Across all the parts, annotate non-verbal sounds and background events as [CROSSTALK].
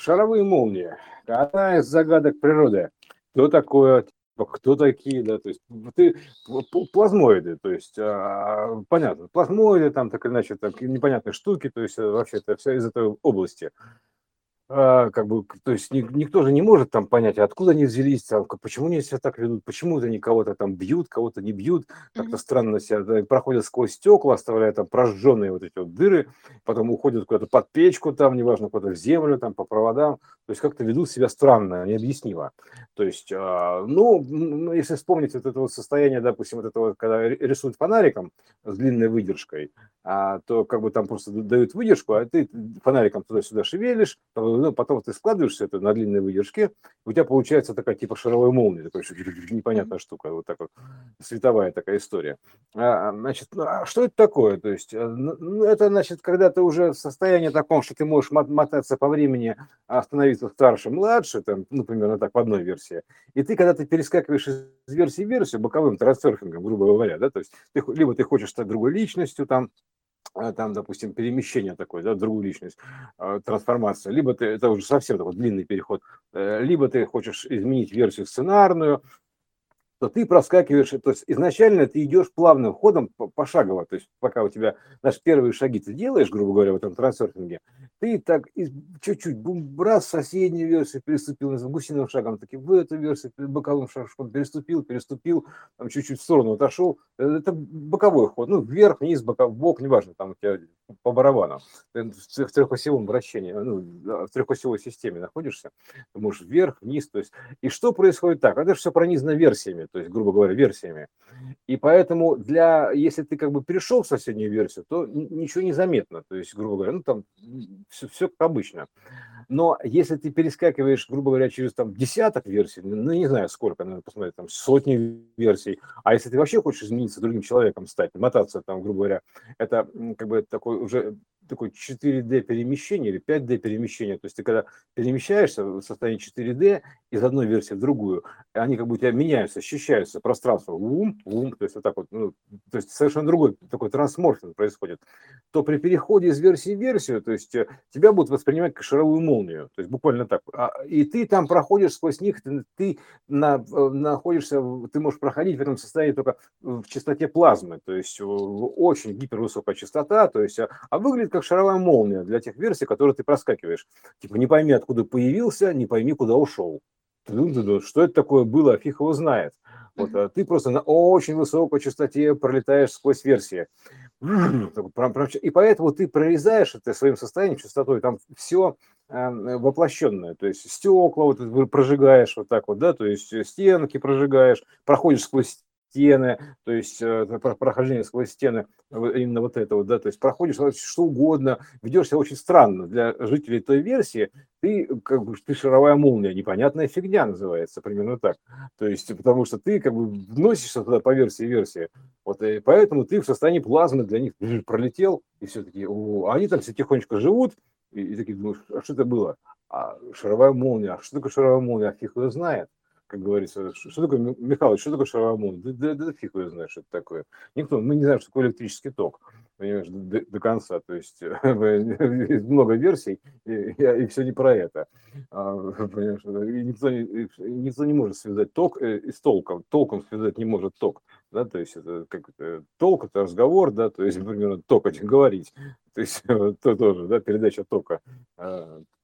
шаровые молнии. Одна из загадок природы. Что такое, типа, кто такие, да, то есть ты плазмоиды, то есть а, понятно, плазмоиды там так или иначе, так непонятные штуки, то есть э, вообще это все из этой области как бы, то есть никто же не может там понять, откуда они взялись, там, почему они себя так ведут, почему это они кого-то там бьют, кого-то не бьют, как-то странно себя да, проходят сквозь стекла, оставляя там прожженные вот эти вот дыры, потом уходят куда-то под печку там, неважно, куда-то в землю, там, по проводам, то есть как-то ведут себя странно, необъяснимо. То есть, а, ну, ну, если вспомнить вот это вот состояние, допустим, вот этого, когда рисуют фонариком с длинной выдержкой, а, то как бы там просто дают выдержку, а ты фонариком туда-сюда шевелишь, ну, потом ты складываешь это на длинной выдержке, у тебя получается такая типа шаровая молния, такая [LAUGHS] непонятная штука, вот такая световая такая история. А, значит, ну, а что это такое? То есть, э, ну, ну, это значит, когда ты уже в состоянии таком, что ты можешь мотаться по времени, остановиться старше, младше, там, ну, примерно так, в одной версии, и ты, когда ты перескакиваешь из версии в версию, боковым трансферфингом, грубо говоря, да, то есть, ты, либо ты хочешь стать другой личностью, там, а, там, допустим, перемещение такое, да, другую личность, а, трансформация, либо ты, это уже совсем такой длинный переход, э, либо ты хочешь изменить версию сценарную, то ты проскакиваешь, то есть изначально ты идешь плавным ходом, пошагово, то есть пока у тебя, наши первые шаги ты делаешь, грубо говоря, в этом трансерфинге, ты так чуть-чуть, бум, раз, соседнюю версию переступил, гусиным шагом, таки в эту версию, боковым шагом переступил, переступил, там чуть-чуть в сторону отошел, э, это боковой ход, ну, вверх, вниз, боков, бок, неважно, там у тебя по барабану, ты в трехосевом вращении, ну, в трехосевой системе находишься, ты можешь вверх, вниз, то есть, и что происходит так, это же все пронизано версиями, то есть, грубо говоря, версиями. И поэтому для, если ты как бы перешел в соседнюю версию, то ничего не заметно. То есть, грубо говоря, ну там все, все как обычно. Но если ты перескакиваешь, грубо говоря, через там десяток версий, ну не знаю сколько, надо посмотреть, там сотни версий, а если ты вообще хочешь измениться другим человеком стать, мотаться там, грубо говоря, это как бы такой уже такое 4D перемещение или 5D перемещение. То есть ты когда перемещаешься в состоянии 4D из одной версии в другую, они как бы у тебя меняются, ощущаются, пространство, ум, ум, то есть вот так вот, ну, то есть совершенно другой такой трансморфинг происходит, то при переходе из версии в версию, то есть э, тебя будут воспринимать как шаровую молнию, то есть буквально так. А, и ты там проходишь сквозь них, ты, ты на, э, находишься, ты можешь проходить в этом состоянии только в частоте плазмы, то есть очень гипервысокая частота, то есть, а выглядит как как шаровая молния для тех версий, которые ты проскакиваешь. Типа не пойми, откуда появился, не пойми, куда ушел. Что это такое было, фиг его знает. Вот, а ты просто на очень высокой частоте пролетаешь сквозь версии. И поэтому ты прорезаешь это своим состоянием, частотой, там все эм, воплощенное, то есть стекла вот прожигаешь вот так вот, да, то есть стенки прожигаешь, проходишь сквозь стены, то есть э, прохождение сквозь стены, именно вот это вот, да, то есть проходишь что угодно, ведешь себя очень странно для жителей той версии, ты как бы ты шаровая молния, непонятная фигня называется, примерно так. То есть потому что ты как бы вносишься туда по версии версии, вот и поэтому ты в состоянии плазмы для них пролетел и все-таки, они там все тихонечко живут и, и такие думаешь, а что это было? А шаровая молния, а что такое шаровая молния? А фиг его знает как говорится, что такое, Михалыч, что такое шаровой Да, да, да фиг его знает, что это такое. Никто, мы не знаем, что такое электрический ток, понимаешь, до, до конца. То есть [LAUGHS] много версий, и, и, и все не про это. А, [LAUGHS] понимаешь, и никто, не, никто не может связать ток э, и с толком. Толком связать не может ток. Да, то есть это как толк, это разговор, да, то есть, [LAUGHS] например, ток говорить, то есть то тоже, да, передача тока.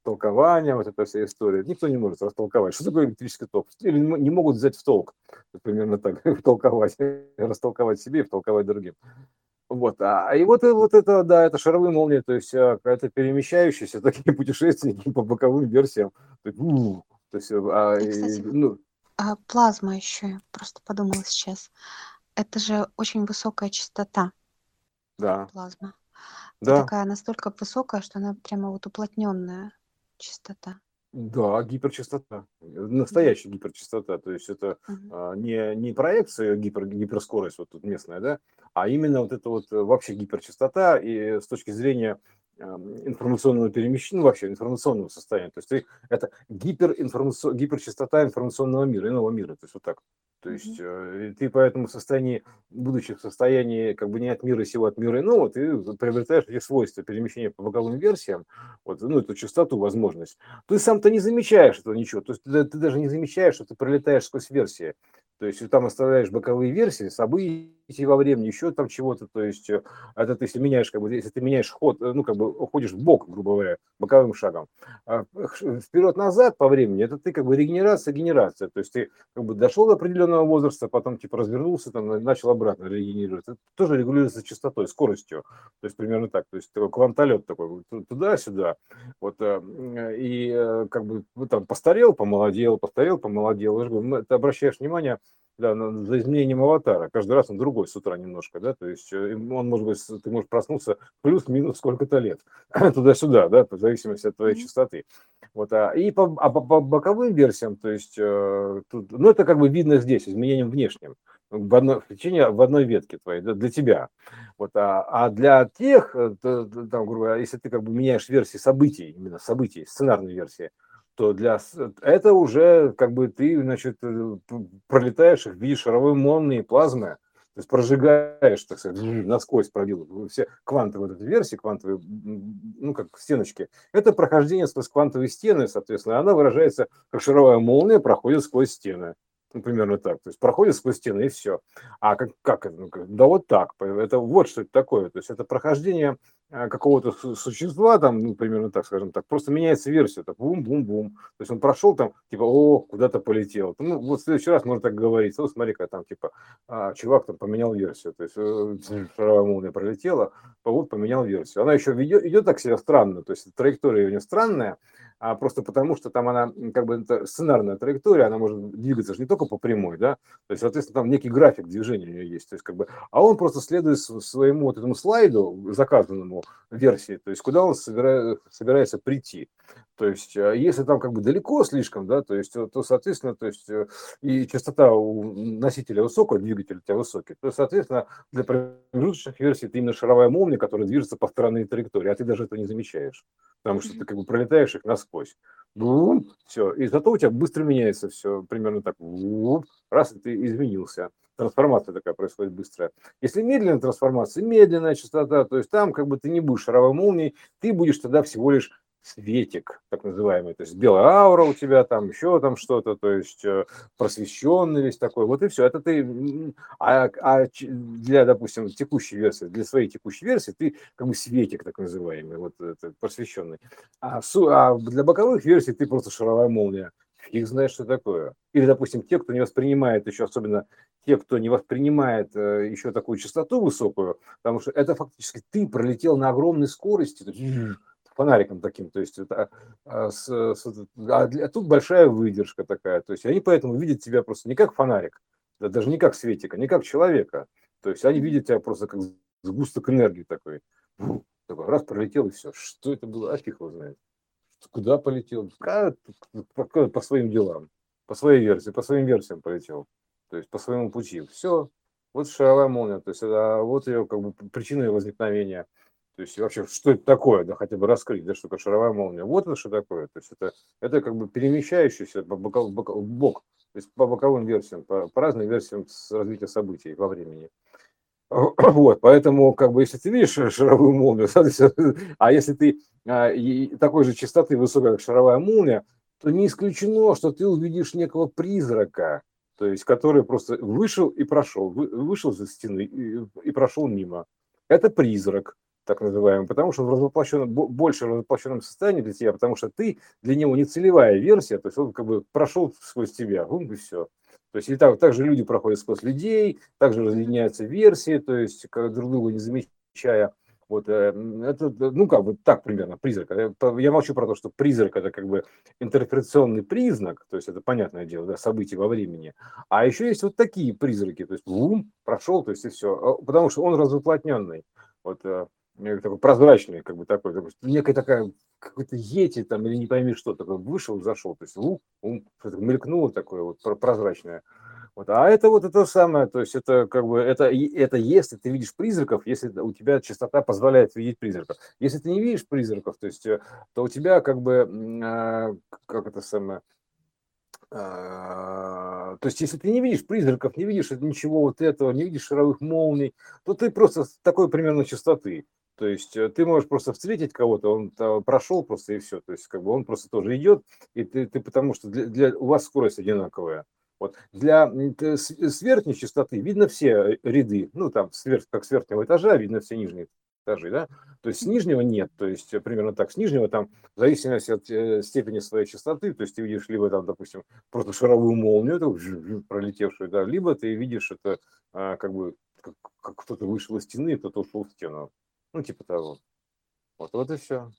Толкования, вот эта вся история. Никто не может растолковать, что такое электрический ток. Или не могут взять в толк, примерно так, [LAUGHS] толковать, растолковать себе и втолковать другим. Вот, а и вот, вот это, да, это шаровые молнии, то есть а, это перемещающиеся такие путешественники по боковым версиям. То есть, у, то есть а, и, ну... а плазма еще, я просто подумала сейчас. Это же очень высокая частота. Да. Плазма. Да. И такая настолько высокая, что она прямо вот уплотненная частота. Да, гиперчастота. Настоящая гиперчастота. То есть это Мгм. а, не, не проекция гипер, гиперскорость вот тут местная, да, а именно вот это вот э, вообще гиперчастота. И с точки зрения информационного перемещения, ну, вообще информационного состояния. То есть это гиперинформацион, гиперчастота информационного мира, иного мира. То есть вот так. То есть mm-hmm. ты поэтому в состоянии, будучи в состоянии как бы не от мира сего, от мира иного, ты приобретаешь эти свойства перемещения по боковым версиям, вот, ну, эту частоту, возможность. Ты сам-то не замечаешь этого ничего. То есть ты, ты даже не замечаешь, что ты пролетаешь сквозь версии. То есть там оставляешь боковые версии, событий во времени, еще там чего-то. То есть э, это ты, если меняешь, как бы, если ты меняешь ход, э, ну, как бы уходишь в бок, грубо говоря, боковым шагом. А вперед-назад по времени, это ты как бы регенерация, генерация. То есть ты как бы дошел до определенного возраста, потом типа развернулся, там, начал обратно регенерировать. Это тоже регулируется частотой, скоростью. То есть примерно так. То есть такой квантолет такой, туда-сюда. Вот, э, и как бы ну, там постарел, помолодел, постарел, помолодел. Ты обращаешь внимание, да, за изменением аватара. Каждый раз он другой с утра немножко, да, то есть э, он может быть, ты можешь проснуться плюс-минус сколько-то лет, [LAUGHS] туда-сюда, да, в зависимости от твоей частоты. Вот, а, и по, а по, по боковым версиям, то есть, э, тут, ну, это как бы видно здесь, изменением внешним, в, одной, в течение, в одной ветке твоей, да, для тебя. Вот, а, а для тех, э, там, грубо говоря, если ты как бы меняешь версии событий, именно событий, сценарной версии, то для это уже как бы ты, значит, э, пролетаешь их, видишь шаровые молнии, плазмы, то есть прожигаешь, так сказать, насквозь пробил все квантовые вот эти версии, квантовые, ну, как стеночки. Это прохождение сквозь квантовые стены, соответственно, она выражается, как шаровая молния проходит сквозь стены. Ну, примерно так. То есть проходит сквозь стены и все. А как, как это? Ну, да вот так. Это вот что это такое. То есть это прохождение Э, какого-то существа, там, ну, примерно так, скажем так, просто меняется версия, так, бум-бум-бум. То есть он прошел там, типа, о, куда-то полетел. Ну, вот в следующий раз можно так говорить, ну, смотри, как там, типа, а, чувак там поменял версию, то есть э, шаровая молния пролетела, вот поменял версию. Она еще идет, идет так себя странно, то есть траектория у нее странная, а просто потому, что там она, как бы, это сценарная траектория, она может двигаться же не только по прямой, да, то есть, соответственно, там некий график движения у нее есть, то есть, как бы, а он просто следует своему вот этому слайду, заказанному версии, то есть, куда он собирает, собирается прийти. То есть, э, если там как бы далеко слишком, да, то есть, э, то, соответственно, то есть, э, и частота у носителя высокая, двигатель у тебя высокий, то, соответственно, для промежуточных версий это именно шаровая молния, которая движется по странной траектории, а ты даже этого не замечаешь, потому что ты как бы пролетаешь их насквозь. Бум, все. И зато у тебя быстро меняется все, примерно так. Бум, раз, и ты изменился трансформация такая происходит быстрая. Если медленная трансформация, медленная частота, то есть там как бы ты не будешь шаровой молнией, ты будешь тогда всего лишь светик, так называемый, то есть белая аура у тебя, там еще там что-то, то есть э, просвещенный весь такой, вот и все. Это ты, а, а для, допустим, текущей версии, для своей текущей версии ты как бы светик, так называемый, вот это, просвещенный. А, а для боковых версий ты просто шаровая молния. Фиг знает, что такое. Или, допустим, те, кто не воспринимает еще, особенно те, кто не воспринимает э, еще такую частоту высокую, потому что это фактически ты пролетел на огромной скорости, фонариком таким, то есть это, а, с, с, а, а тут большая выдержка такая, то есть они поэтому видят тебя просто не как фонарик, да, даже не как светика, не как человека, то есть они видят тебя просто как сгусток энергии такой, такой раз пролетел и все, что это было, а фиг его знает, куда полетел, по, по, по своим делам, по своей версии, по своим версиям полетел, то есть по своему пути, все, вот шаровая молния, то есть это, вот ее как бы причина ее возникновения. То есть вообще, что это такое, да, хотя бы раскрыть, да, что такое шаровая молния. Вот это что такое. То есть это, это как бы перемещающийся по боков, бок, в бок, то есть по боковым версиям, по, по разным версиям с развития событий во времени. [CLEARS THROAT] Вот, поэтому, как бы, если ты видишь шаровую молнию, [LAUGHS] [LAUGHS] а если ты а, и такой же частоты высокой, как шаровая молния, то не исключено, что ты увидишь некого призрака, то есть который просто вышел и прошел, вышел за стены и, и прошел мимо. Это призрак так называемый, потому что он в развоплощенном, больше в развоплощенном состоянии для тебя, потому что ты для него не целевая версия, то есть он как бы прошел сквозь тебя, бум, и все. То есть и так, так же люди проходят сквозь людей, также разъединяются версии, то есть как друг друга не замечая. Вот э, это, ну, как бы так примерно, призрак. Я молчу про то, что призрак это как бы интерпретационный признак, то есть это понятное дело, да, события во времени. А еще есть вот такие призраки, то есть бум, прошел, то есть и все. А, потому что он развоплотненный. Вот э, такой прозрачный, как бы такой, такой некая такая, какой-то ети там, или не пойми что, такой вышел, зашел, то есть лук, ум, мелькнуло такое вот прозрачное. Вот. А это вот это самое, то есть это как бы, это, это если ты видишь призраков, если у тебя частота позволяет видеть призраков. Если ты не видишь призраков, то есть, э, то у тебя как бы, а, как это самое, а, то есть, если ты не видишь призраков, не видишь ничего вот этого, не видишь шаровых молний, то ты просто такой примерно частоты. То есть э, ты можешь просто встретить кого-то, он прошел просто и все. То есть как бы он просто тоже идет, и ты, ты потому что для, для, у вас скорость одинаковая. Вот. Для с верхней частоты видно все ряды, ну там сверх, как с верхнего этажа видно все нижние этажи, да, то есть с нижнего нет, то есть э, примерно так, с нижнего там в зависимости от э, степени своей частоты, то есть ты видишь либо там, допустим, просто шаровую молнию, это пролетевшую, да, либо ты видишь это а, как бы как, как кто-то вышел из стены, кто-то ушел в стену, ну типа того. Вот, вот и все.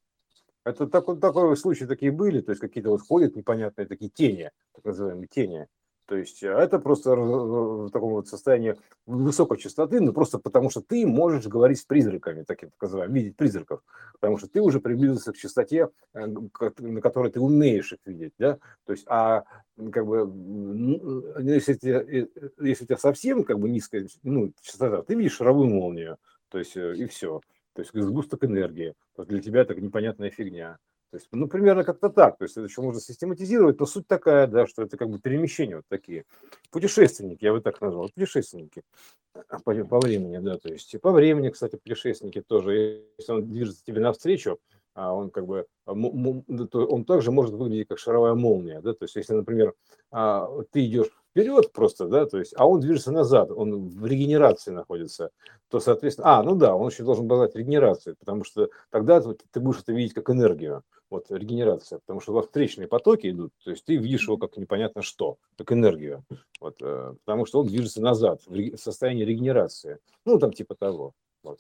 Это такой, такой случай такие были, то есть какие-то вот ходят непонятные такие тени, так называемые тени, то есть а это просто в таком вот состоянии высокой частоты, ну просто потому что ты можешь говорить с призраками, так это называем, видеть призраков, потому что ты уже приблизился к частоте, э, на которой ты умеешь их видеть, да, то есть, а как бы, ну, если, тебе, если у тебя совсем как бы низкая ну, частота, ты видишь шаровую молнию, то есть, э, и все, то есть сгусток энергии, то для тебя это непонятная фигня. То есть, ну, примерно как-то так. То есть, это еще можно систематизировать, но суть такая, да, что это как бы перемещения вот такие. Путешественники, я бы так назвал, путешественники по, по времени, да, то есть по времени, кстати, путешественники тоже, если он движется тебе навстречу, а он как бы, он также может выглядеть как шаровая молния, да, то есть если, например, а, ты идешь вперед просто, да, то есть, а он движется назад, он в регенерации находится, то, соответственно, а, ну да, он еще должен обладать регенерацией, потому что тогда ты будешь это видеть как энергию, вот регенерация, потому что у вас встречные потоки идут, то есть ты видишь его как непонятно что, как энергию, вот, э, потому что он движется назад в состоянии регенерации, ну, там типа того, вот.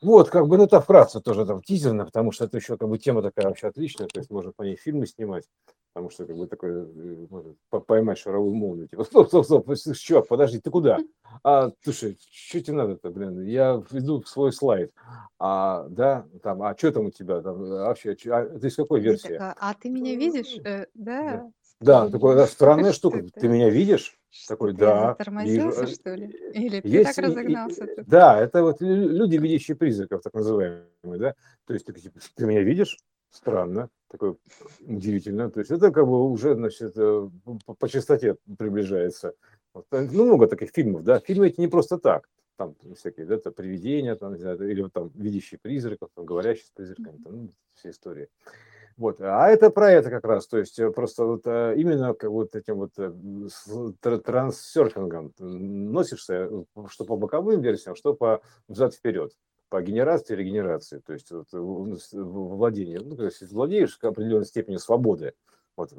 Вот, как бы, ну, это вкратце тоже там тизерно, потому что это еще как бы тема такая вообще отличная, то есть можно по ней фильмы снимать, потому что как бы такое, э, может, поймать шаровую молнию, типа, [LAUGHS] стоп, стоп, стоп, чувак, подожди, ты куда? А, слушай, что тебе надо-то, блин, я иду в свой слайд, а, да, там, а что там у тебя, там, вообще, а, ты из какой версии? Такая, а ты меня видишь? Э, да. Да, такая да, странная штука, ты меня видишь? Что Такой, ты да, затормозился, вижу. что ли? Или ты Есть, так и- и- разогнался тут? да, это вот лю- люди, видящие призраков, так называемые, да, то есть такие, типа, ты меня видишь? Странно, такое удивительно, то есть это как бы уже, значит, э, по, по частоте приближается. Вот, э, ну, много таких фильмов, да, фильмы эти не просто так, там всякие, да, это привидения, там, или вот там видящие призраков, там, говорящие с призраками, там, ну, все истории. Вот. А это про это как раз, то есть э, просто вот э, именно вот этим вот э, транссерфингом носишься, что по боковым версиям, что по взад-вперед, по генерации и регенерации, то есть вот, владение, ну, то есть владеешь к определенной степени свободы, вот,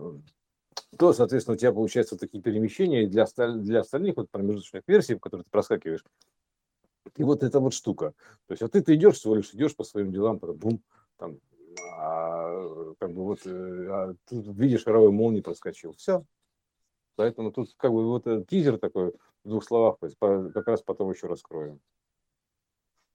то, соответственно, у тебя получаются такие перемещения, для, для остальных вот промежуточных версий, в которые ты проскакиваешь, и вот эта вот штука. То есть, а ты, ты идешь всего лишь, идешь по своим делам, потом бум, там, а, как бы вот э, а видишь, шаровой молнии проскочил. Все. Поэтому тут как бы вот тизер такой в двух словах, как раз потом еще раскроем.